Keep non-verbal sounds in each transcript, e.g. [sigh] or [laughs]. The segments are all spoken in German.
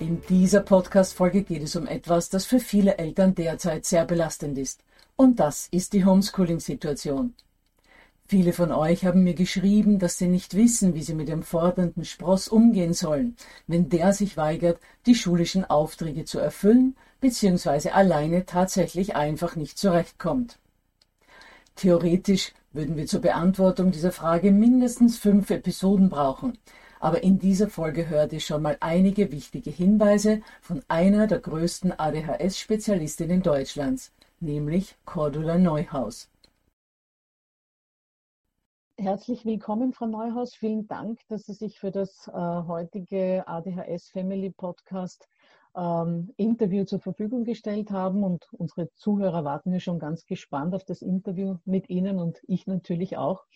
In dieser Podcast-Folge geht es um etwas, das für viele Eltern derzeit sehr belastend ist. Und das ist die Homeschooling-Situation. Viele von euch haben mir geschrieben, dass sie nicht wissen, wie sie mit dem fordernden Spross umgehen sollen, wenn der sich weigert, die schulischen Aufträge zu erfüllen, bzw. alleine tatsächlich einfach nicht zurechtkommt. Theoretisch würden wir zur Beantwortung dieser Frage mindestens fünf Episoden brauchen, aber in dieser Folge hört ihr schon mal einige wichtige Hinweise von einer der größten ADHS-Spezialistinnen Deutschlands, nämlich Cordula Neuhaus. Herzlich willkommen, Frau Neuhaus. Vielen Dank, dass Sie sich für das äh, heutige ADHS Family Podcast ähm, Interview zur Verfügung gestellt haben. Und unsere Zuhörer warten ja schon ganz gespannt auf das Interview mit Ihnen und ich natürlich auch.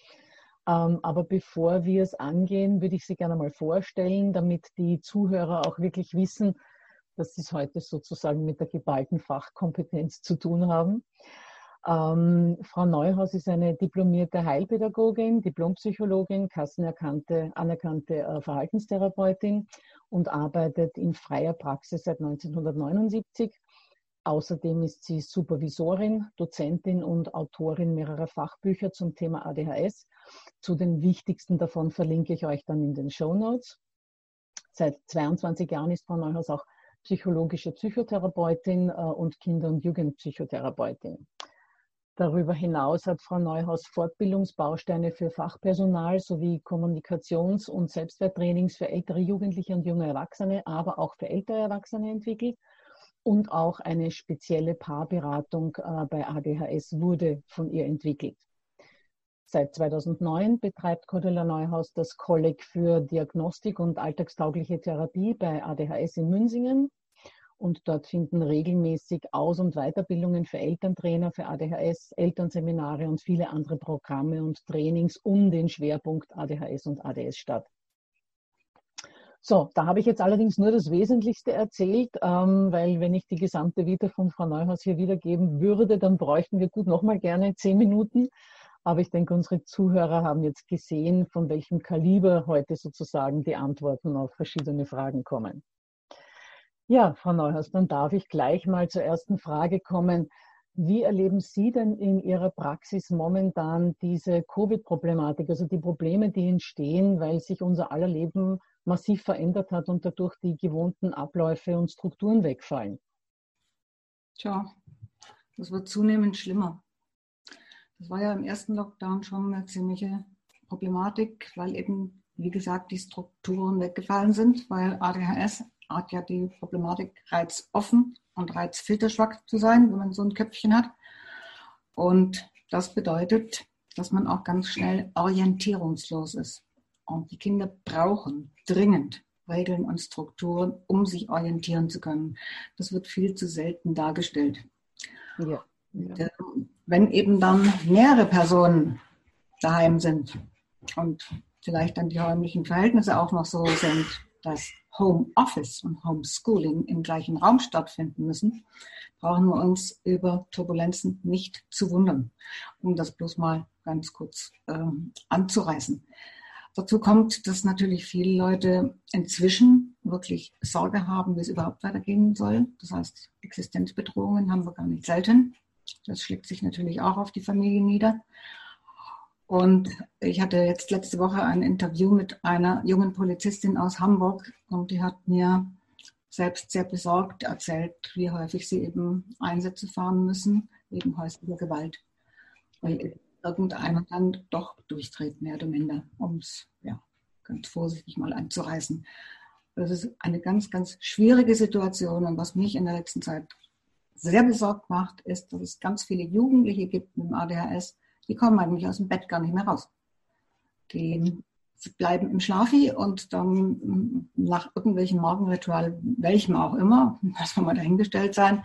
Ähm, aber bevor wir es angehen, würde ich Sie gerne mal vorstellen, damit die Zuhörer auch wirklich wissen, dass Sie es heute sozusagen mit der geballten Fachkompetenz zu tun haben. Ähm, Frau Neuhaus ist eine diplomierte Heilpädagogin, Diplompsychologin, kassenerkannte, anerkannte äh, Verhaltenstherapeutin und arbeitet in freier Praxis seit 1979 Außerdem ist sie Supervisorin, Dozentin und Autorin mehrerer Fachbücher zum Thema ADHS. Zu den wichtigsten davon verlinke ich euch dann in den Show Notes. Seit 22 Jahren ist Frau Neuhaus auch psychologische Psychotherapeutin äh, und Kinder- und Jugendpsychotherapeutin. Darüber hinaus hat Frau Neuhaus Fortbildungsbausteine für Fachpersonal sowie Kommunikations- und Selbstwerttrainings für ältere Jugendliche und junge Erwachsene, aber auch für ältere Erwachsene entwickelt und auch eine spezielle Paarberatung äh, bei ADHS wurde von ihr entwickelt. Seit 2009 betreibt Cordula Neuhaus das Kolleg für Diagnostik und alltagstaugliche Therapie bei ADHS in Münsingen. Und dort finden regelmäßig Aus- und Weiterbildungen für Elterntrainer, für ADHS, Elternseminare und viele andere Programme und Trainings um den Schwerpunkt ADHS und ADS statt. So, da habe ich jetzt allerdings nur das Wesentlichste erzählt, ähm, weil wenn ich die gesamte Vita von Frau Neuhaus hier wiedergeben würde, dann bräuchten wir gut nochmal gerne zehn Minuten. Aber ich denke, unsere Zuhörer haben jetzt gesehen, von welchem Kaliber heute sozusagen die Antworten auf verschiedene Fragen kommen. Ja, Frau Neuhaus, dann darf ich gleich mal zur ersten Frage kommen. Wie erleben Sie denn in Ihrer Praxis momentan diese Covid-Problematik, also die Probleme, die entstehen, weil sich unser aller Leben massiv verändert hat und dadurch die gewohnten Abläufe und Strukturen wegfallen. Tja, das wird zunehmend schlimmer. Das war ja im ersten Lockdown schon eine ziemliche Problematik, weil eben, wie gesagt, die Strukturen weggefallen sind, weil ADHS hat ja die Problematik reizoffen und reizfilterschwach zu sein, wenn man so ein Köpfchen hat. Und das bedeutet, dass man auch ganz schnell orientierungslos ist. Und die Kinder brauchen dringend Regeln und Strukturen, um sich orientieren zu können. Das wird viel zu selten dargestellt. Ja. ja. Wenn eben dann mehrere Personen daheim sind und vielleicht dann die räumlichen Verhältnisse auch noch so sind, dass Home Office und Homeschooling im gleichen Raum stattfinden müssen, brauchen wir uns über Turbulenzen nicht zu wundern, um das bloß mal ganz kurz ähm, anzureißen. Dazu kommt, dass natürlich viele Leute inzwischen wirklich Sorge haben, wie es überhaupt weitergehen soll. Das heißt, Existenzbedrohungen haben wir gar nicht selten. Das schlägt sich natürlich auch auf die Familie nieder. Und ich hatte jetzt letzte Woche ein Interview mit einer jungen Polizistin aus Hamburg und die hat mir selbst sehr besorgt erzählt, wie häufig sie eben Einsätze fahren müssen wegen häuslicher Gewalt. Weil irgendeiner dann doch durchdreht, mehr oder minder, um es ja, ganz vorsichtig mal anzureißen. Das ist eine ganz, ganz schwierige Situation und was mich in der letzten Zeit sehr besorgt macht, ist, dass es ganz viele Jugendliche gibt mit dem ADHS, die kommen eigentlich aus dem Bett gar nicht mehr raus. Die bleiben im Schlafi und dann nach irgendwelchen Morgenritual, welchem auch immer, das soll mal dahingestellt sein,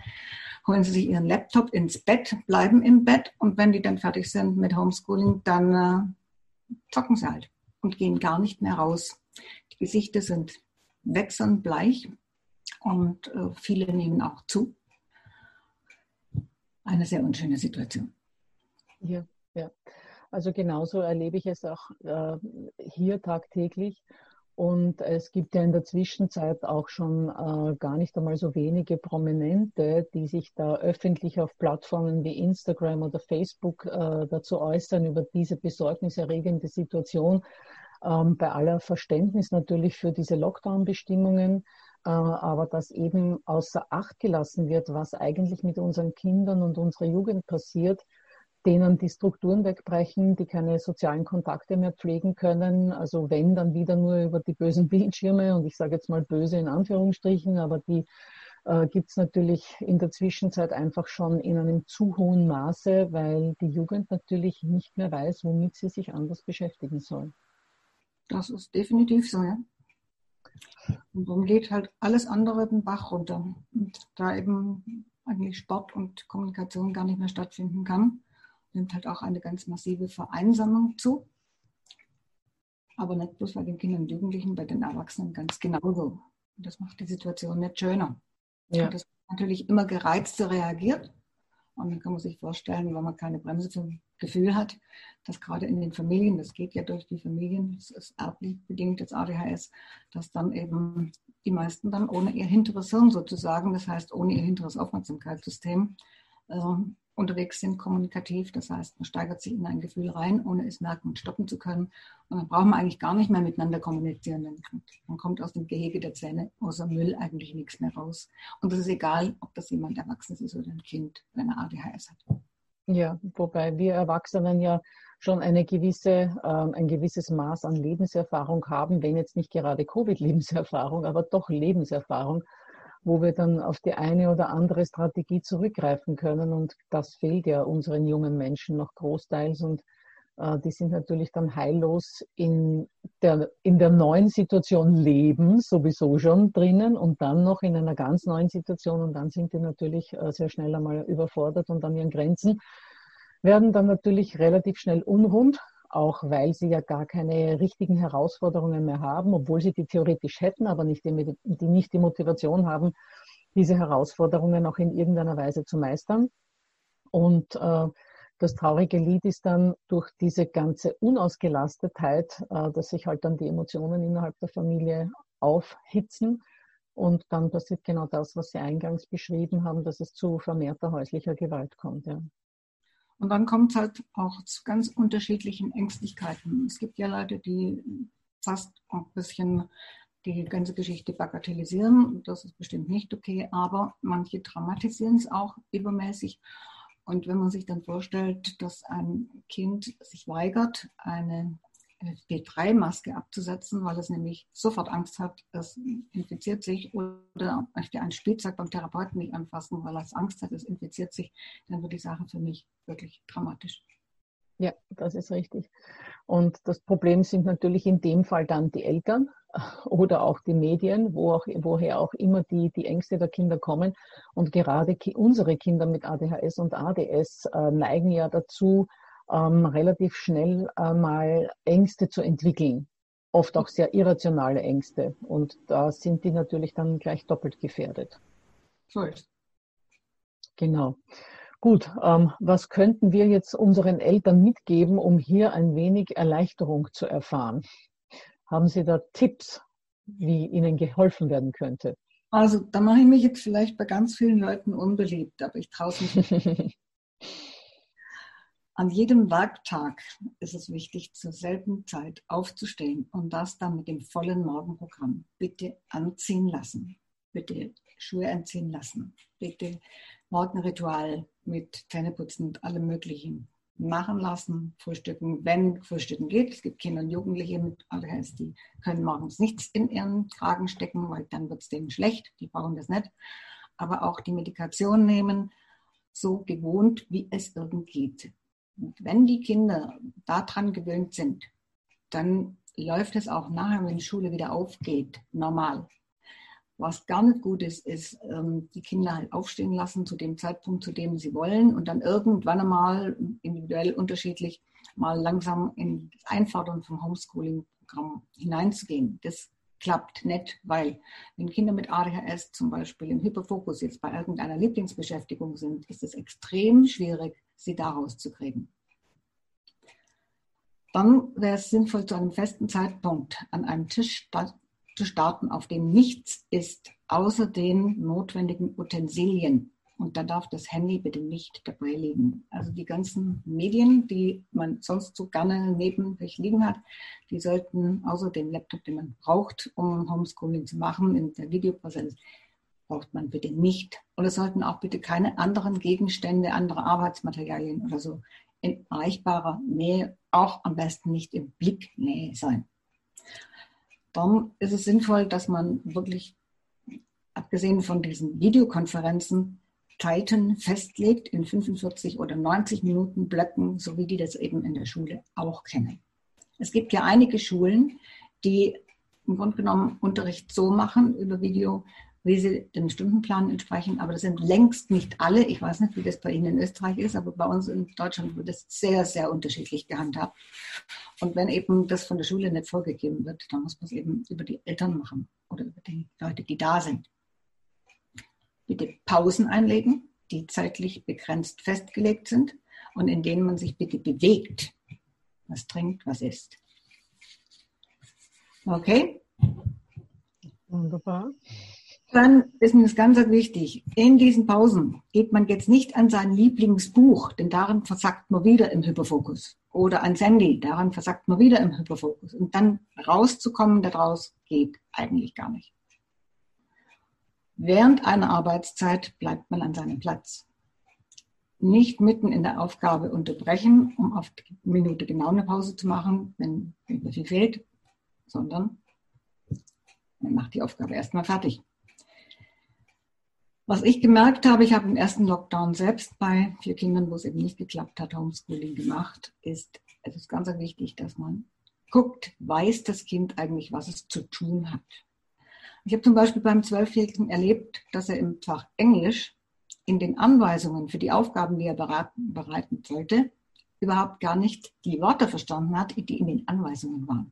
holen sie sich ihren Laptop ins Bett, bleiben im Bett und wenn die dann fertig sind mit Homeschooling, dann äh, zocken sie halt und gehen gar nicht mehr raus. Die Gesichter sind wechselnd bleich und äh, viele nehmen auch zu. Eine sehr unschöne Situation. Ja. Ja, also genauso erlebe ich es auch äh, hier tagtäglich. Und es gibt ja in der Zwischenzeit auch schon äh, gar nicht einmal so wenige Prominente, die sich da öffentlich auf Plattformen wie Instagram oder Facebook äh, dazu äußern über diese besorgniserregende Situation. Ähm, bei aller Verständnis natürlich für diese Lockdown-Bestimmungen, äh, aber dass eben außer Acht gelassen wird, was eigentlich mit unseren Kindern und unserer Jugend passiert, denen die Strukturen wegbrechen, die keine sozialen Kontakte mehr pflegen können. Also wenn, dann wieder nur über die bösen [laughs] Bildschirme und ich sage jetzt mal böse in Anführungsstrichen, aber die äh, gibt es natürlich in der Zwischenzeit einfach schon in einem zu hohen Maße, weil die Jugend natürlich nicht mehr weiß, womit sie sich anders beschäftigen soll. Das ist definitiv so, ja. Und dann geht halt alles andere den Bach runter. Und da eben eigentlich Sport und Kommunikation gar nicht mehr stattfinden kann, nimmt halt auch eine ganz massive Vereinsamung zu. Aber nicht bloß bei den Kindern und Jugendlichen, bei den Erwachsenen ganz genauso. Und das macht die Situation nicht schöner. Ja. Und das natürlich immer gereizter reagiert. Und dann kann man sich vorstellen, wenn man keine Bremse zum Gefühl hat, dass gerade in den Familien, das geht ja durch die Familien, das ist erblich bedingt das ADHS, dass dann eben die meisten dann ohne ihr hinteres Hirn sozusagen, das heißt ohne ihr hinteres Aufmerksamkeitssystem, ähm, unterwegs sind, kommunikativ. Das heißt, man steigert sich in ein Gefühl rein, ohne es merken und stoppen zu können. Und dann braucht man eigentlich gar nicht mehr miteinander kommunizieren. Man kommt aus dem Gehege der Zähne, außer Müll, eigentlich nichts mehr raus. Und das ist egal, ob das jemand Erwachsenes ist oder ein Kind, wenn er ADHS hat. Ja, wobei wir Erwachsenen ja schon eine gewisse, äh, ein gewisses Maß an Lebenserfahrung haben, wenn jetzt nicht gerade Covid-Lebenserfahrung, aber doch Lebenserfahrung wo wir dann auf die eine oder andere Strategie zurückgreifen können. Und das fehlt ja unseren jungen Menschen noch großteils. Und äh, die sind natürlich dann heillos in der, in der neuen Situation leben, sowieso schon drinnen und dann noch in einer ganz neuen Situation. Und dann sind die natürlich äh, sehr schnell einmal überfordert und an ihren Grenzen werden dann natürlich relativ schnell unrund auch weil sie ja gar keine richtigen Herausforderungen mehr haben, obwohl sie die theoretisch hätten, aber nicht die, die nicht die Motivation haben, diese Herausforderungen auch in irgendeiner Weise zu meistern. Und äh, das traurige Lied ist dann durch diese ganze Unausgelastetheit, äh, dass sich halt dann die Emotionen innerhalb der Familie aufhitzen. Und dann passiert genau das, was Sie eingangs beschrieben haben, dass es zu vermehrter häuslicher Gewalt kommt. Ja. Und dann kommt es halt auch zu ganz unterschiedlichen Ängstlichkeiten. Es gibt ja Leute, die fast ein bisschen die ganze Geschichte bagatellisieren. Das ist bestimmt nicht okay, aber manche dramatisieren es auch übermäßig. Und wenn man sich dann vorstellt, dass ein Kind sich weigert, eine FP3-Maske abzusetzen, weil es nämlich sofort Angst hat, es infiziert sich oder möchte ein Spielzeug beim Therapeuten nicht anfassen, weil es Angst hat, es infiziert sich, dann wird die Sache für mich wirklich dramatisch. Ja, das ist richtig. Und das Problem sind natürlich in dem Fall dann die Eltern oder auch die Medien, wo auch, woher auch immer die, die Ängste der Kinder kommen. Und gerade unsere Kinder mit ADHS und ADS äh, neigen ja dazu, ähm, relativ schnell äh, mal Ängste zu entwickeln. Oft auch sehr irrationale Ängste. Und da sind die natürlich dann gleich doppelt gefährdet. So ist. Genau. Gut, ähm, was könnten wir jetzt unseren Eltern mitgeben, um hier ein wenig Erleichterung zu erfahren? Haben Sie da Tipps, wie Ihnen geholfen werden könnte? Also, da mache ich mich jetzt vielleicht bei ganz vielen Leuten unbeliebt, aber ich traue es mich. [laughs] An jedem Werktag ist es wichtig, zur selben Zeit aufzustehen und das dann mit dem vollen Morgenprogramm. Bitte anziehen lassen. Bitte Schuhe anziehen lassen. Bitte Morgenritual mit Zähneputzen und allem Möglichen machen lassen, frühstücken, wenn frühstücken geht. Es gibt Kinder und Jugendliche mit ADHS, die können morgens nichts in ihren Kragen stecken, weil dann wird es denen schlecht. Die brauchen das nicht. Aber auch die Medikation nehmen, so gewohnt, wie es irgend geht. Wenn die Kinder daran gewöhnt sind, dann läuft es auch nachher, wenn die Schule wieder aufgeht, normal. Was gar nicht gut ist, ist ähm, die Kinder halt aufstehen lassen zu dem Zeitpunkt, zu dem sie wollen und dann irgendwann einmal individuell unterschiedlich mal langsam in das Einfordern vom Homeschooling-Programm hineinzugehen. Das klappt nicht, weil wenn Kinder mit ADHS zum Beispiel im Hyperfokus jetzt bei irgendeiner Lieblingsbeschäftigung sind, ist es extrem schwierig, sie da rauszukriegen. Dann wäre es sinnvoll, zu einem festen Zeitpunkt an einem Tisch zu starten, auf dem nichts ist, außer den notwendigen Utensilien. Und da darf das Handy bitte nicht dabei liegen. Also die ganzen Medien, die man sonst so gerne neben sich liegen hat, die sollten außer dem Laptop, den man braucht, um Homeschooling zu machen, in der Videopräsenz, braucht man bitte nicht. Es sollten auch bitte keine anderen Gegenstände, andere Arbeitsmaterialien oder so in erreichbarer Nähe, auch am besten nicht in Blicknähe sein. Darum ist es sinnvoll, dass man wirklich, abgesehen von diesen Videokonferenzen, Zeiten festlegt in 45 oder 90 Minuten Blöcken, so wie die das eben in der Schule auch kennen. Es gibt ja einige Schulen, die im Grunde genommen Unterricht so machen über Video, wie sie dem Stundenplan entsprechen. Aber das sind längst nicht alle. Ich weiß nicht, wie das bei Ihnen in Österreich ist, aber bei uns in Deutschland wird das sehr, sehr unterschiedlich gehandhabt. Und wenn eben das von der Schule nicht vorgegeben wird, dann muss man es eben über die Eltern machen oder über die Leute, die da sind. Bitte Pausen einlegen, die zeitlich begrenzt festgelegt sind und in denen man sich bitte bewegt. Was trinkt, was isst. Okay? Wunderbar. Dann ist mir das ganz wichtig. In diesen Pausen geht man jetzt nicht an sein Lieblingsbuch, denn daran versackt man wieder im Hyperfokus. Oder ans Handy, daran versackt man wieder im Hyperfokus. Und dann rauszukommen daraus geht eigentlich gar nicht. Während einer Arbeitszeit bleibt man an seinem Platz. Nicht mitten in der Aufgabe unterbrechen, um auf die Minute genau eine Pause zu machen, wenn viel fehlt, sondern man macht die Aufgabe erstmal fertig. Was ich gemerkt habe, ich habe im ersten Lockdown selbst bei vier Kindern, wo es eben nicht geklappt hat, Homeschooling gemacht, ist, es ist ganz wichtig, dass man guckt, weiß das Kind eigentlich, was es zu tun hat. Ich habe zum Beispiel beim Zwölfjährigen erlebt, dass er im Fach Englisch in den Anweisungen für die Aufgaben, die er bereiten sollte, überhaupt gar nicht die Worte verstanden hat, die in den Anweisungen waren.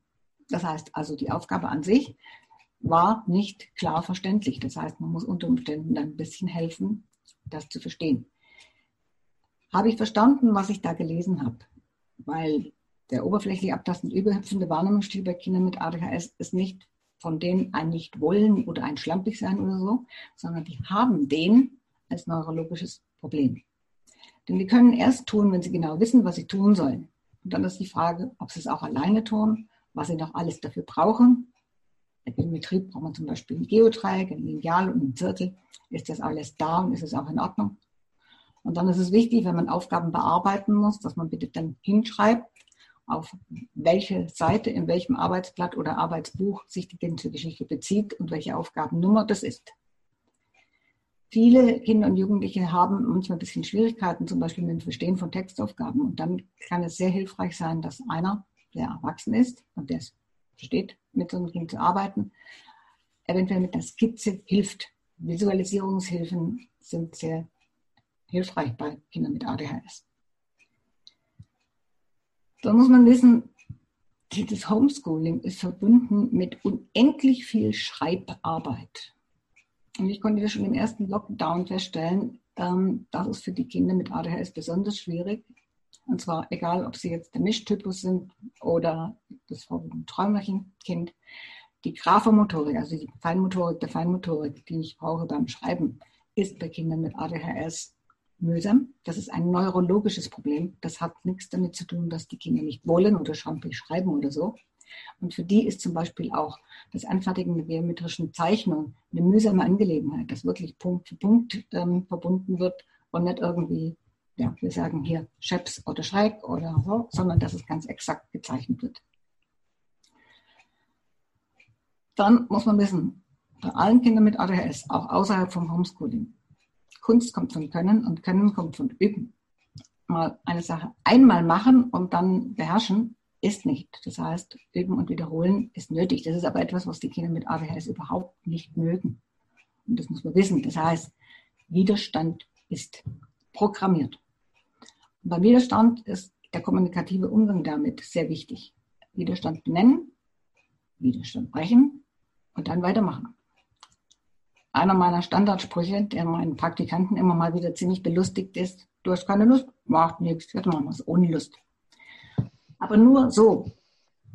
Das heißt also, die Aufgabe an sich war nicht klar verständlich. Das heißt, man muss unter Umständen dann ein bisschen helfen, das zu verstehen. Habe ich verstanden, was ich da gelesen habe? Weil der oberflächlich abtastend überhüpfende Wahrnehmungsstil bei Kindern mit ADHS ist nicht von denen ein Nicht-Wollen oder ein Schlampig sein oder so, sondern die haben den als neurologisches Problem. Denn die können erst tun, wenn sie genau wissen, was sie tun sollen. Und dann ist die Frage, ob sie es auch alleine tun, was sie noch alles dafür brauchen im Betrieb braucht man zum Beispiel ein Geodreieck, ein Lineal und ein Zirkel. Ist das alles da und ist es auch in Ordnung? Und dann ist es wichtig, wenn man Aufgaben bearbeiten muss, dass man bitte dann hinschreibt auf welche Seite, in welchem Arbeitsblatt oder Arbeitsbuch sich die Geschichte bezieht und welche Aufgabennummer das ist. Viele Kinder und Jugendliche haben manchmal ein bisschen Schwierigkeiten, zum Beispiel mit dem Verstehen von Textaufgaben. Und dann kann es sehr hilfreich sein, dass einer, der erwachsen ist und der es versteht, mit so einem Kind zu arbeiten, eventuell mit der Skizze hilft. Visualisierungshilfen sind sehr hilfreich bei Kindern mit ADHS. Da muss man wissen, dieses Homeschooling ist verbunden mit unendlich viel Schreibarbeit. Und ich konnte das schon im ersten Lockdown feststellen, ähm, das ist für die Kinder mit ADHS besonders schwierig. Und zwar egal, ob sie jetzt der Mischtypus sind oder das Träumerchen-Kind. Die Graphomotorik, also die Feinmotorik der Feinmotorik, die ich brauche beim Schreiben, ist bei Kindern mit ADHS mühsam. Das ist ein neurologisches Problem. Das hat nichts damit zu tun, dass die Kinder nicht wollen oder schrampelig schreiben oder so. Und für die ist zum Beispiel auch das Anfertigen der geometrischen Zeichnung eine mühsame Angelegenheit, das wirklich Punkt für Punkt ähm, verbunden wird und nicht irgendwie, ja, wir sagen hier Scheps oder Schreck oder so, sondern dass es ganz exakt gezeichnet wird. Dann muss man wissen, bei allen Kindern mit ADHS, auch außerhalb vom Homeschooling, Kunst kommt von Können und Können kommt von Üben. Mal eine Sache einmal machen und dann beherrschen, ist nicht. Das heißt, üben und wiederholen ist nötig. Das ist aber etwas, was die Kinder mit ADHS überhaupt nicht mögen. Und das muss man wissen. Das heißt, Widerstand ist programmiert. Beim Widerstand ist der kommunikative Umgang damit sehr wichtig. Widerstand benennen, Widerstand brechen und dann weitermachen. Einer meiner Standardsprüche, der meinen Praktikanten immer mal wieder ziemlich belustigt ist, du hast keine Lust, macht nichts, jetzt machen wir es ohne Lust. Aber nur so.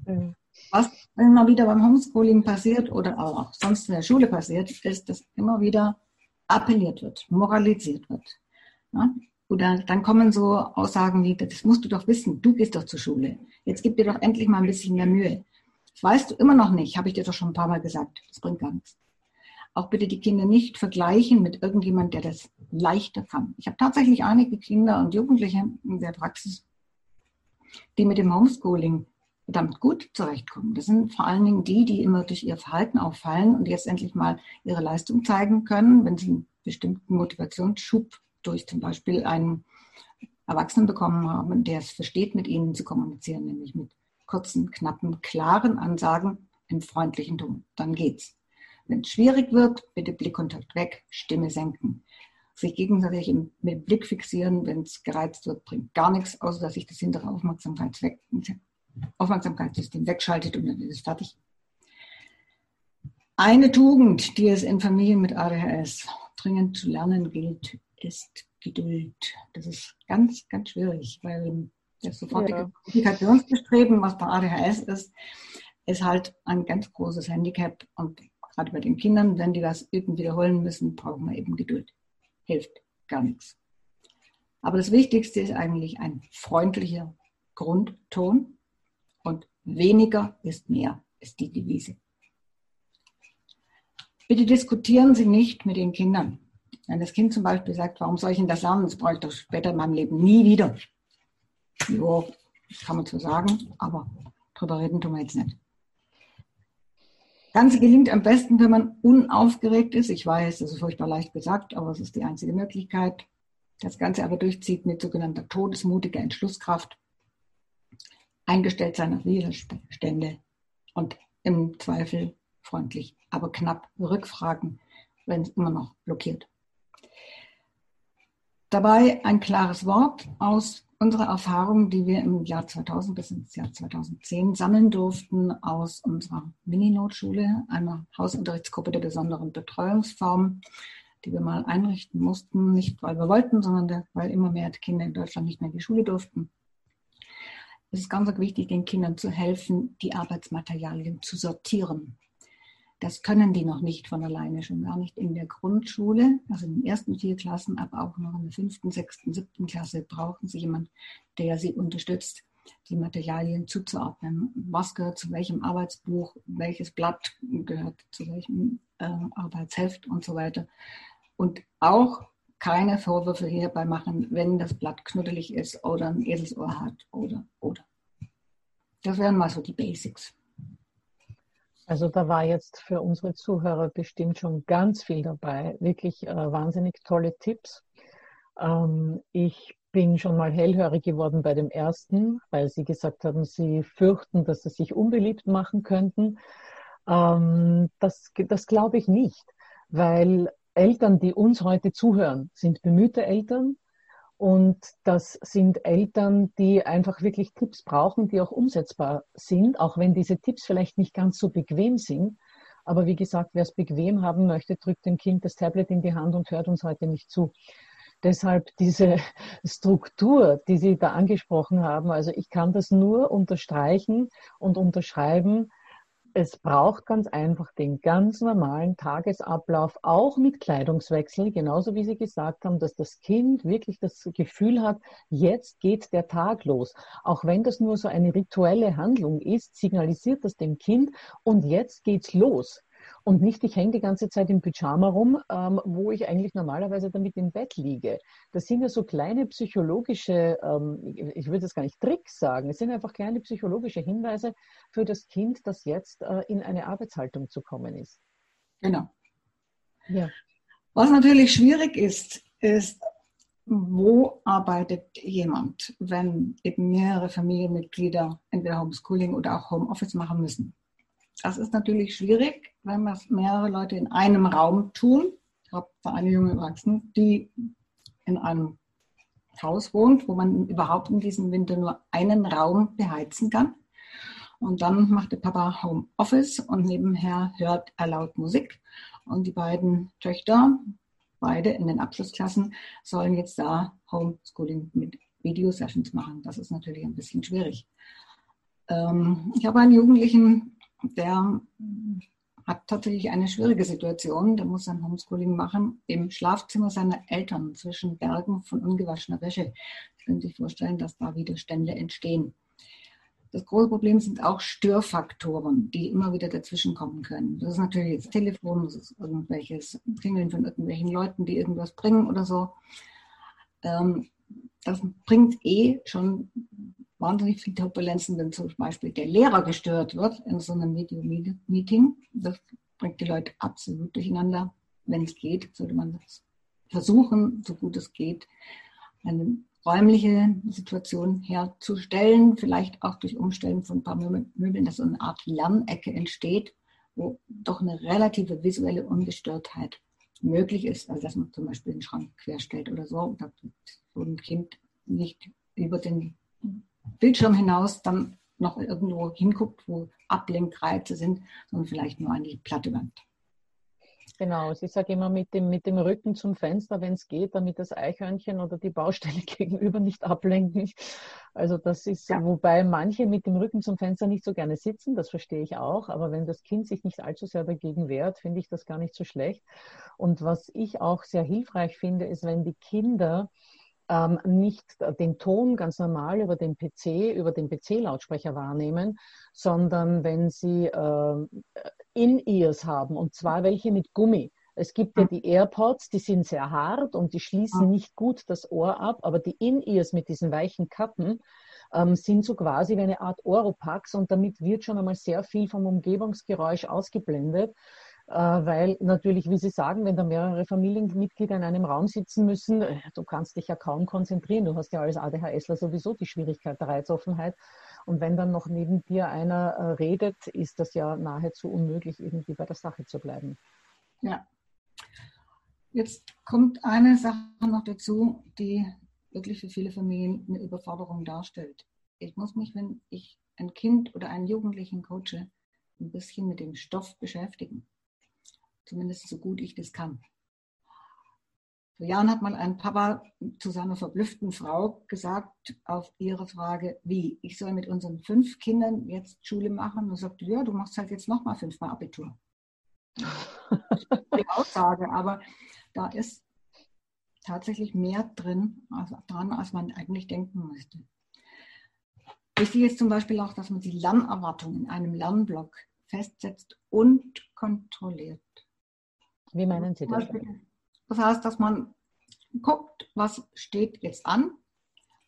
Mhm. Was immer wieder beim Homeschooling passiert oder auch sonst in der Schule passiert, ist, dass immer wieder appelliert wird, moralisiert wird. Ja? Oder dann kommen so Aussagen wie, das musst du doch wissen, du gehst doch zur Schule. Jetzt gib dir doch endlich mal ein bisschen mehr Mühe. Das weißt du immer noch nicht, habe ich dir doch schon ein paar Mal gesagt. Das bringt gar nichts. Auch bitte die Kinder nicht vergleichen mit irgendjemand, der das leichter kann. Ich habe tatsächlich einige Kinder und Jugendliche in der Praxis, die mit dem Homeschooling verdammt gut zurechtkommen. Das sind vor allen Dingen die, die immer durch ihr Verhalten auffallen und jetzt endlich mal ihre Leistung zeigen können, wenn sie einen bestimmten Motivationsschub durch zum Beispiel einen Erwachsenen bekommen haben, der es versteht, mit ihnen zu kommunizieren, nämlich mit kurzen, knappen, klaren Ansagen im freundlichen Ton. Dann geht's. Wenn es schwierig wird, bitte Blickkontakt weg, Stimme senken sich gegenseitig mit Blick fixieren, wenn es gereizt wird, bringt gar nichts, außer dass sich das hintere Aufmerksamkeitsweg, Aufmerksamkeitssystem wegschaltet und dann ist es fertig. Eine Tugend, die es in Familien mit ADHS dringend zu lernen gilt, ist Geduld. Das ist ganz, ganz schwierig, weil das sofortige ja. Kommunikationsbestreben, was bei ADHS ist, ist halt ein ganz großes Handicap. Und gerade bei den Kindern, wenn die das üben, wiederholen müssen, brauchen wir eben Geduld hilft gar nichts. Aber das Wichtigste ist eigentlich ein freundlicher Grundton und weniger ist mehr, ist die Devise. Bitte diskutieren Sie nicht mit den Kindern. Wenn das Kind zum Beispiel sagt, warum soll ich denn das lernen? Das brauche ich doch später in meinem Leben nie wieder. Jo, das kann man so sagen, aber drüber reden tun wir jetzt nicht. Ganze gelingt am besten, wenn man unaufgeregt ist. Ich weiß, das ist furchtbar leicht gesagt, aber es ist die einzige Möglichkeit. Das Ganze aber durchzieht mit sogenannter todesmutiger Entschlusskraft. Eingestellt sein auf Widerstände und im Zweifel freundlich, aber knapp rückfragen, wenn es immer noch blockiert. Dabei ein klares Wort aus unsere Erfahrungen, die wir im Jahr 2000 bis ins Jahr 2010 sammeln durften aus unserer Mini-Notschule, einer Hausunterrichtsgruppe der besonderen Betreuungsform, die wir mal einrichten mussten, nicht weil wir wollten, sondern weil immer mehr Kinder in Deutschland nicht mehr in die Schule durften. Es ist ganz wichtig, den Kindern zu helfen, die Arbeitsmaterialien zu sortieren. Das können die noch nicht von alleine, schon gar nicht in der Grundschule, also in den ersten vier Klassen, aber auch noch in der fünften, sechsten, siebten Klasse brauchen sie jemanden, der sie unterstützt, die Materialien zuzuordnen. Was gehört zu welchem Arbeitsbuch, welches Blatt gehört zu welchem äh, Arbeitsheft und so weiter. Und auch keine Vorwürfe hierbei machen, wenn das Blatt knuddelig ist oder ein Eselsohr hat oder, oder. Das wären mal so die Basics. Also da war jetzt für unsere Zuhörer bestimmt schon ganz viel dabei. Wirklich äh, wahnsinnig tolle Tipps. Ähm, ich bin schon mal hellhörig geworden bei dem ersten, weil Sie gesagt haben, Sie fürchten, dass Sie sich unbeliebt machen könnten. Ähm, das das glaube ich nicht, weil Eltern, die uns heute zuhören, sind bemühte Eltern, und das sind Eltern, die einfach wirklich Tipps brauchen, die auch umsetzbar sind, auch wenn diese Tipps vielleicht nicht ganz so bequem sind. Aber wie gesagt, wer es bequem haben möchte, drückt dem Kind das Tablet in die Hand und hört uns heute nicht zu. Deshalb diese [laughs] Struktur, die Sie da angesprochen haben, also ich kann das nur unterstreichen und unterschreiben, es braucht ganz einfach den ganz normalen Tagesablauf, auch mit Kleidungswechsel, genauso wie Sie gesagt haben, dass das Kind wirklich das Gefühl hat, jetzt geht der Tag los. Auch wenn das nur so eine rituelle Handlung ist, signalisiert das dem Kind und jetzt geht's los und nicht, ich hänge die ganze Zeit im Pyjama rum, ähm, wo ich eigentlich normalerweise damit im Bett liege. Das sind ja so kleine psychologische, ähm, ich würde das gar nicht Tricks sagen, es sind einfach kleine psychologische Hinweise für das Kind, das jetzt äh, in eine Arbeitshaltung zu kommen ist. Genau. Ja. Was natürlich schwierig ist, ist, wo arbeitet jemand, wenn eben mehrere Familienmitglieder entweder Homeschooling oder auch Homeoffice machen müssen. Das ist natürlich schwierig, wenn das mehrere Leute in einem Raum tun. Ich habe da eine junge Erwachsene, die in einem Haus wohnt, wo man überhaupt in diesem Winter nur einen Raum beheizen kann. Und dann macht der Papa Homeoffice und nebenher hört er laut Musik. Und die beiden Töchter, beide in den Abschlussklassen, sollen jetzt da Homeschooling mit Videosessions machen. Das ist natürlich ein bisschen schwierig. Ähm, ich habe einen Jugendlichen der hat tatsächlich eine schwierige Situation. Der muss sein Homeschooling machen im Schlafzimmer seiner Eltern zwischen Bergen von ungewaschener Wäsche. Sie können sich vorstellen, dass da Widerstände entstehen. Das große Problem sind auch Störfaktoren, die immer wieder dazwischen kommen können. Das ist natürlich das Telefon, das ist irgendwelches Klingeln von irgendwelchen Leuten, die irgendwas bringen oder so. Ähm, das bringt eh schon wahnsinnig viel Turbulenzen, wenn zum Beispiel der Lehrer gestört wird in so einem Video-Meeting. Das bringt die Leute absolut durcheinander. Wenn es geht, sollte man versuchen, so gut es geht, eine räumliche Situation herzustellen, vielleicht auch durch Umstellen von ein paar Möbeln, dass so eine Art Lernecke entsteht, wo doch eine relative visuelle Ungestörtheit möglich ist. Also dass man zum Beispiel den Schrank querstellt oder so, dass so ein Kind nicht über den Bildschirm hinaus dann noch irgendwo hinguckt, wo Ablenkreize sind, sondern vielleicht nur an die platte Wand. Genau, ich sage immer mit dem, mit dem Rücken zum Fenster, wenn es geht, damit das Eichhörnchen oder die Baustelle [laughs] gegenüber nicht ablenken. Also das ist, ja. wobei manche mit dem Rücken zum Fenster nicht so gerne sitzen, das verstehe ich auch, aber wenn das Kind sich nicht allzu sehr dagegen wehrt, finde ich das gar nicht so schlecht. Und was ich auch sehr hilfreich finde, ist, wenn die Kinder ähm, nicht den Ton ganz normal über den PC, über den PC-Lautsprecher wahrnehmen, sondern wenn sie äh, In-Ears haben, und zwar welche mit Gummi. Es gibt ja hm. die AirPods, die sind sehr hart und die schließen hm. nicht gut das Ohr ab, aber die In-Ears mit diesen weichen Kappen ähm, sind so quasi wie eine Art Oropax und damit wird schon einmal sehr viel vom Umgebungsgeräusch ausgeblendet. Äh, weil natürlich, wie Sie sagen, wenn da mehrere Familienmitglieder in einem Raum sitzen müssen, äh, du kannst dich ja kaum konzentrieren. Du hast ja als ADHSler sowieso die Schwierigkeit der Reizoffenheit. Und wenn dann noch neben dir einer äh, redet, ist das ja nahezu unmöglich, irgendwie bei der Sache zu bleiben. Ja. Jetzt kommt eine Sache noch dazu, die wirklich für viele Familien eine Überforderung darstellt. Ich muss mich, wenn ich ein Kind oder einen Jugendlichen coache, ein bisschen mit dem Stoff beschäftigen zumindest so gut ich das kann. Vor Jahren hat mal ein Papa zu seiner verblüfften Frau gesagt, auf ihre Frage, wie, ich soll mit unseren fünf Kindern jetzt Schule machen? Und sagte, ja, du machst halt jetzt nochmal fünfmal Abitur. die Aussage, aber da ist tatsächlich mehr drin, also dran, als man eigentlich denken müsste. Wichtig ist zum Beispiel auch, dass man die Lernerwartung in einem Lernblock festsetzt und kontrolliert. Wie meinen Sie das? Das heißt, dass man guckt, was steht jetzt an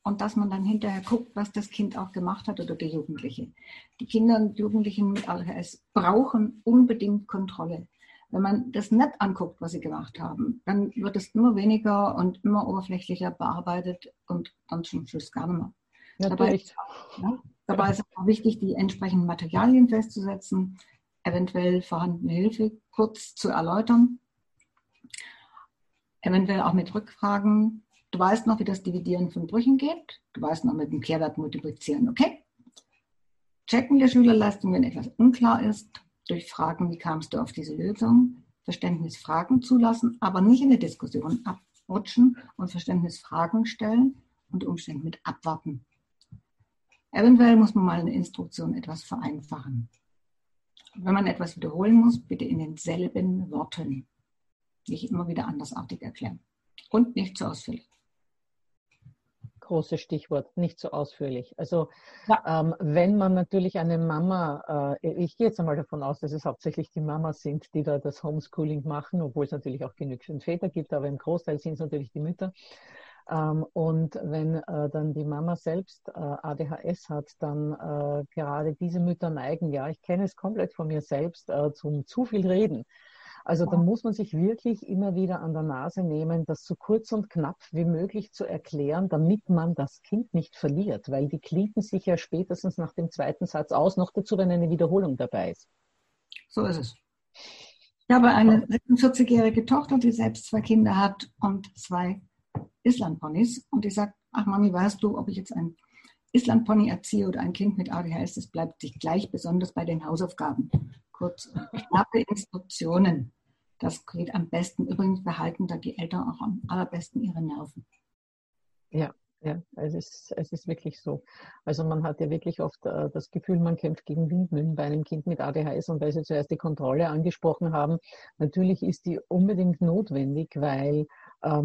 und dass man dann hinterher guckt, was das Kind auch gemacht hat oder der Jugendliche. Die Kinder und Jugendlichen mit ADHS brauchen unbedingt Kontrolle. Wenn man das nicht anguckt, was sie gemacht haben, dann wird es immer weniger und immer oberflächlicher bearbeitet und dann zum Schluss gar nicht mehr. Natürlich. Dabei, ja, dabei ist es auch wichtig, die entsprechenden Materialien festzusetzen, eventuell vorhandene Hilfe kurz zu erläutern, eventuell auch mit Rückfragen. Du weißt noch, wie das Dividieren von Brüchen geht. Du weißt noch mit dem Kehrwert multiplizieren, okay? Checken der Schülerleistung, wenn etwas unklar ist durch Fragen, wie kamst du auf diese Lösung, Verständnisfragen zulassen, aber nicht in der Diskussion abrutschen und Verständnisfragen stellen und Umständen mit abwarten. Eventuell muss man mal eine Instruktion etwas vereinfachen. Wenn man etwas wiederholen muss, bitte in denselben Worten. Nicht immer wieder andersartig erklären. Und nicht zu ausführlich großes Stichwort, nicht so ausführlich. Also ja. ähm, wenn man natürlich eine Mama, äh, ich gehe jetzt einmal davon aus, dass es hauptsächlich die Mamas sind, die da das Homeschooling machen, obwohl es natürlich auch genügend Väter gibt, aber im Großteil sind es natürlich die Mütter. Ähm, und wenn äh, dann die Mama selbst äh, ADHS hat, dann äh, gerade diese Mütter neigen, ja, ich kenne es komplett von mir selbst, äh, zum zu viel Reden. Also da muss man sich wirklich immer wieder an der Nase nehmen, das so kurz und knapp wie möglich zu erklären, damit man das Kind nicht verliert, weil die klinken sich ja spätestens nach dem zweiten Satz aus, noch dazu, wenn eine Wiederholung dabei ist. So ist es. Ich habe eine 46-jährige Tochter, die selbst zwei Kinder hat und zwei Islandponys. Und die sagt, ach Mami, weißt du, ob ich jetzt ein Islandpony erziehe oder ein Kind mit ADHS, das bleibt sich gleich, besonders bei den Hausaufgaben. Kurz knappe Instruktionen. Das geht am besten. Übrigens behalten da die Eltern auch am allerbesten ihre Nerven. Ja, ja, es ist, es ist wirklich so. Also man hat ja wirklich oft äh, das Gefühl, man kämpft gegen Windmühlen bei einem Kind mit ADHS und weil Sie zuerst die Kontrolle angesprochen haben, natürlich ist die unbedingt notwendig, weil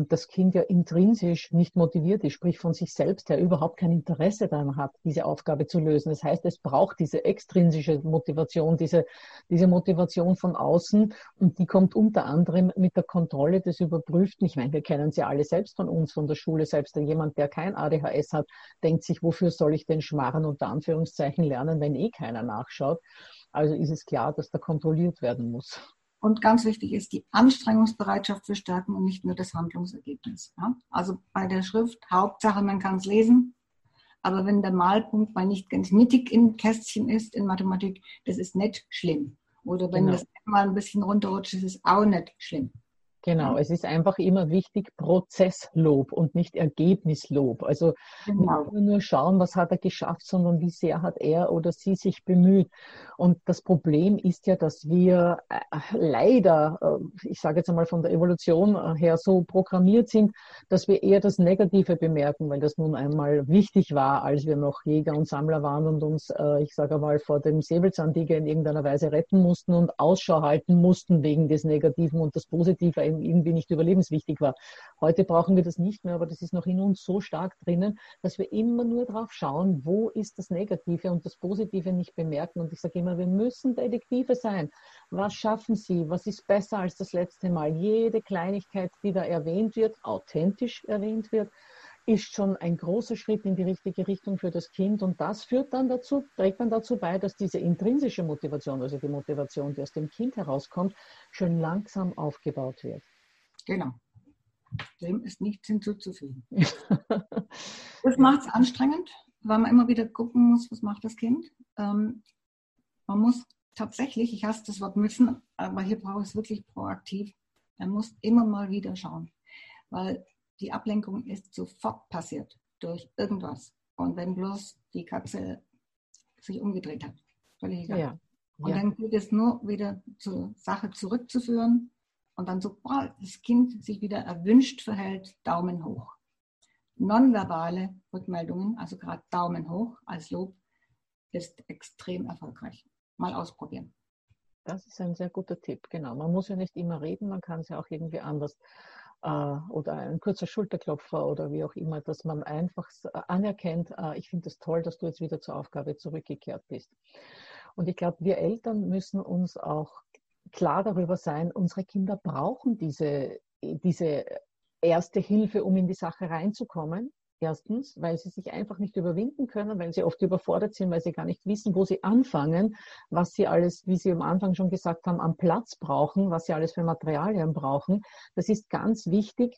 das Kind ja intrinsisch nicht motiviert ist, sprich von sich selbst her überhaupt kein Interesse daran hat, diese Aufgabe zu lösen. Das heißt, es braucht diese extrinsische Motivation, diese, diese Motivation von außen und die kommt unter anderem mit der Kontrolle des Überprüften. Ich meine, wir kennen sie alle selbst von uns, von der Schule. Selbst jemand, der kein ADHS hat, denkt sich, wofür soll ich den Schmarren unter Anführungszeichen lernen, wenn eh keiner nachschaut. Also ist es klar, dass da kontrolliert werden muss. Und ganz wichtig ist die Anstrengungsbereitschaft für stärken und nicht nur das Handlungsergebnis. Ja? Also bei der Schrift, Hauptsache, man kann es lesen. Aber wenn der Malpunkt mal nicht ganz mittig im Kästchen ist in Mathematik, das ist nicht schlimm. Oder wenn genau. das mal ein bisschen runterrutscht, ist es auch nicht schlimm. Genau, es ist einfach immer wichtig Prozesslob und nicht Ergebnislob. Also genau. nicht nur schauen, was hat er geschafft, sondern wie sehr hat er oder sie sich bemüht. Und das Problem ist ja, dass wir äh, leider, äh, ich sage jetzt einmal von der Evolution äh, her, so programmiert sind, dass wir eher das Negative bemerken, weil das nun einmal wichtig war, als wir noch Jäger und Sammler waren und uns, ich sage einmal, vor dem Säbelzahntiger in irgendeiner Weise retten mussten und Ausschau halten mussten wegen des Negativen und das Positive irgendwie nicht überlebenswichtig war. Heute brauchen wir das nicht mehr, aber das ist noch in uns so stark drinnen, dass wir immer nur drauf schauen, wo ist das Negative und das Positive nicht bemerken. Und ich sage immer, wir müssen Detektive sein. Was schaffen Sie? Was ist besser als das letzte Mal? Jede Kleinigkeit, die da erwähnt wird, authentisch erwähnt wird, ist schon ein großer Schritt in die richtige Richtung für das Kind. Und das führt dann dazu, trägt dann dazu bei, dass diese intrinsische Motivation, also die Motivation, die aus dem Kind herauskommt, schon langsam aufgebaut wird. Genau. Dem ist nichts hinzuzufügen. [laughs] das macht es anstrengend, weil man immer wieder gucken muss, was macht das Kind. Ähm, man muss tatsächlich, ich hasse das Wort müssen, aber hier brauche ich es wirklich proaktiv. Man muss immer mal wieder schauen, weil die Ablenkung ist sofort passiert durch irgendwas. Und wenn bloß die Katze sich umgedreht hat. Völlig egal. Ja. Und ja. dann geht es nur wieder zur Sache zurückzuführen und dann sobald das Kind sich wieder erwünscht verhält, Daumen hoch. Nonverbale Rückmeldungen, also gerade Daumen hoch als Lob, ist extrem erfolgreich. Mal ausprobieren. Das ist ein sehr guter Tipp, genau. Man muss ja nicht immer reden, man kann es ja auch irgendwie anders oder ein kurzer Schulterklopfer oder wie auch immer, dass man einfach anerkennt, äh, ich finde es das toll, dass du jetzt wieder zur Aufgabe zurückgekehrt bist. Und ich glaube, wir Eltern müssen uns auch klar darüber sein, unsere Kinder brauchen diese, diese erste Hilfe, um in die Sache reinzukommen. Erstens, weil sie sich einfach nicht überwinden können, weil sie oft überfordert sind, weil sie gar nicht wissen, wo sie anfangen, was sie alles, wie Sie am Anfang schon gesagt haben, am Platz brauchen, was sie alles für Materialien brauchen. Das ist ganz wichtig.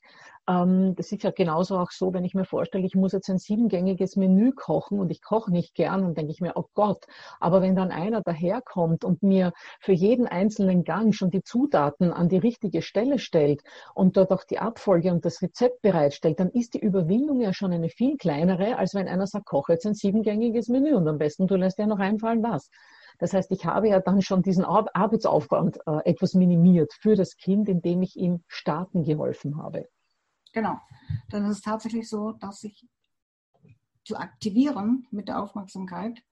Ähm, das ist ja genauso auch so, wenn ich mir vorstelle, ich muss jetzt ein siebengängiges Menü kochen und ich koche nicht gern, dann denke ich mir, oh Gott. Aber wenn dann einer daherkommt und mir für jeden einzelnen Gang schon die Zutaten an die richtige Stelle stellt und dort auch die Abfolge und das Rezept bereitstellt, dann ist die Überwindung ja schon eine viel kleinere, als wenn einer sagt, koche jetzt ein siebengängiges Menü und am besten du lässt ja noch einfallen was. Das heißt, ich habe ja dann schon diesen Arbeitsaufwand äh, etwas minimiert für das Kind, indem ich ihm starten geholfen habe. Genau. Dann ist es tatsächlich so, dass sich zu aktivieren mit der Aufmerksamkeit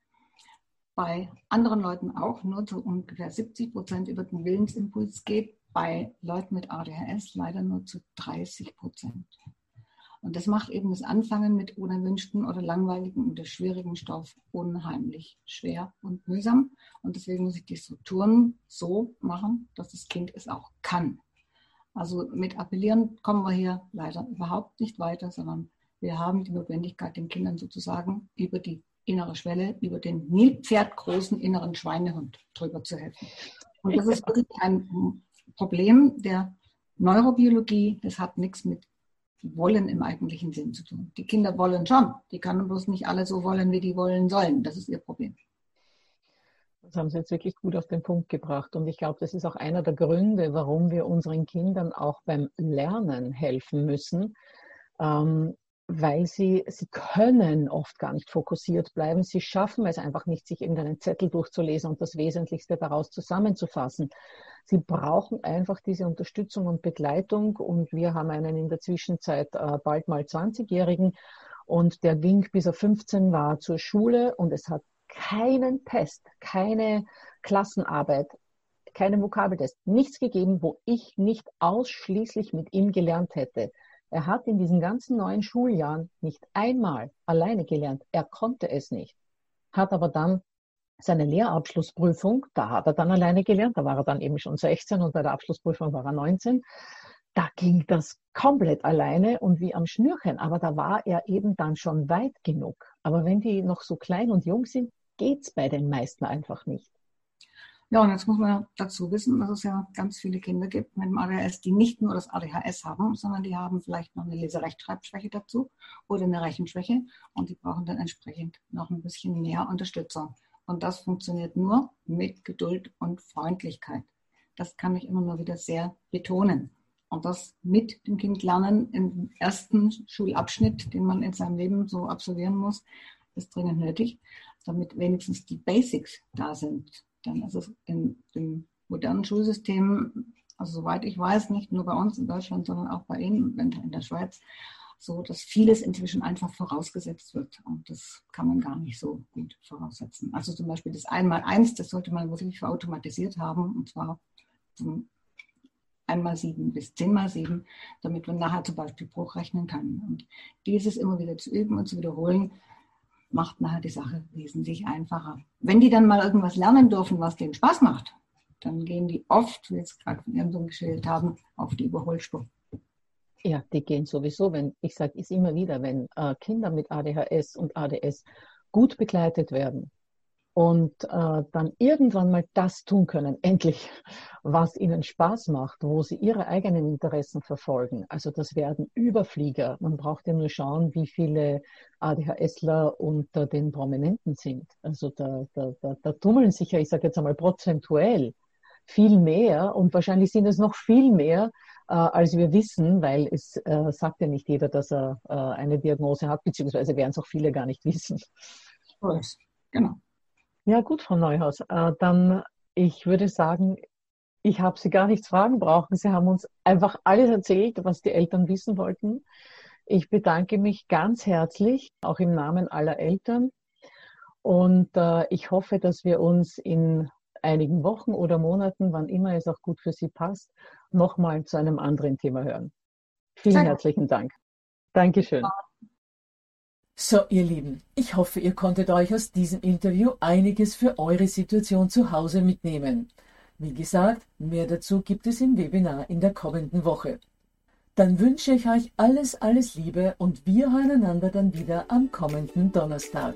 bei anderen Leuten auch nur zu ungefähr 70 Prozent über den Willensimpuls geht, bei Leuten mit ADHS leider nur zu 30 Prozent. Und das macht eben das Anfangen mit unerwünschten oder langweiligen oder schwierigen Stoff unheimlich schwer und mühsam. Und deswegen muss ich die Strukturen so machen, dass das Kind es auch kann. Also mit Appellieren kommen wir hier leider überhaupt nicht weiter, sondern wir haben die Notwendigkeit, den Kindern sozusagen über die innere Schwelle, über den Nilpferdgroßen inneren Schweinehund drüber zu helfen. Und das ist wirklich ein Problem der Neurobiologie. Das hat nichts mit wollen im eigentlichen Sinn zu tun. Die Kinder wollen schon. Die können bloß nicht alle so wollen, wie die wollen sollen. Das ist ihr Problem. Das haben Sie jetzt wirklich gut auf den Punkt gebracht. Und ich glaube, das ist auch einer der Gründe, warum wir unseren Kindern auch beim Lernen helfen müssen. Ähm, weil sie, sie können oft gar nicht fokussiert bleiben. Sie schaffen es einfach nicht, sich irgendeinen Zettel durchzulesen und das Wesentlichste daraus zusammenzufassen. Sie brauchen einfach diese Unterstützung und Begleitung. Und wir haben einen in der Zwischenzeit äh, bald mal 20-Jährigen und der ging, bis er 15 war, zur Schule und es hat keinen Test, keine Klassenarbeit, keinen Vokabeltest, nichts gegeben, wo ich nicht ausschließlich mit ihm gelernt hätte. Er hat in diesen ganzen neun Schuljahren nicht einmal alleine gelernt. Er konnte es nicht. Hat aber dann seine Lehrabschlussprüfung, da hat er dann alleine gelernt, da war er dann eben schon 16 und bei der Abschlussprüfung war er 19. Da ging das komplett alleine und wie am Schnürchen, aber da war er eben dann schon weit genug. Aber wenn die noch so klein und jung sind, geht's bei den meisten einfach nicht. Ja, und jetzt muss man dazu wissen, dass es ja ganz viele Kinder gibt mit dem ADHS, die nicht nur das ADHS haben, sondern die haben vielleicht noch eine Leserechtschreibschwäche dazu oder eine Rechenschwäche und die brauchen dann entsprechend noch ein bisschen mehr Unterstützung. Und das funktioniert nur mit Geduld und Freundlichkeit. Das kann ich immer nur wieder sehr betonen. Und das mit dem Kind lernen im ersten Schulabschnitt, den man in seinem Leben so absolvieren muss, ist dringend nötig, damit wenigstens die Basics da sind dann ist es in dem modernen Schulsystem, also soweit ich weiß, nicht nur bei uns in Deutschland, sondern auch bei Ihnen in der Schweiz, so, dass vieles inzwischen einfach vorausgesetzt wird. Und das kann man gar nicht so gut voraussetzen. Also zum Beispiel das Einmal-Eins, das sollte man wirklich verautomatisiert haben, und zwar von einmal sieben bis zehnmal sieben, damit man nachher zum Beispiel Bruch rechnen kann. Und dieses immer wieder zu üben und zu wiederholen, macht nachher die Sache wesentlich einfacher. Wenn die dann mal irgendwas lernen dürfen, was denen Spaß macht, dann gehen die oft, wie jetzt gerade von Ihrem Sohn geschildert haben, auf die Überholspur. Ja, die gehen sowieso, wenn, ich sage es immer wieder, wenn äh, Kinder mit ADHS und ADS gut begleitet werden, und äh, dann irgendwann mal das tun können, endlich, was ihnen Spaß macht, wo sie ihre eigenen Interessen verfolgen. Also das werden Überflieger. Man braucht ja nur schauen, wie viele ADHSler unter den Prominenten sind. Also da, da, da, da tummeln sich ja, ich sage jetzt einmal prozentuell, viel mehr und wahrscheinlich sind es noch viel mehr, äh, als wir wissen, weil es äh, sagt ja nicht jeder, dass er äh, eine Diagnose hat, beziehungsweise werden es auch viele gar nicht wissen. Genau. Ja, gut, Frau Neuhaus. Äh, dann, ich würde sagen, ich habe Sie gar nichts fragen brauchen. Sie haben uns einfach alles erzählt, was die Eltern wissen wollten. Ich bedanke mich ganz herzlich, auch im Namen aller Eltern. Und äh, ich hoffe, dass wir uns in einigen Wochen oder Monaten, wann immer es auch gut für Sie passt, nochmal zu einem anderen Thema hören. Vielen Danke. herzlichen Dank. Dankeschön. So, ihr Lieben, ich hoffe, ihr konntet euch aus diesem Interview einiges für eure Situation zu Hause mitnehmen. Wie gesagt, mehr dazu gibt es im Webinar in der kommenden Woche. Dann wünsche ich euch alles, alles Liebe und wir hören einander dann wieder am kommenden Donnerstag.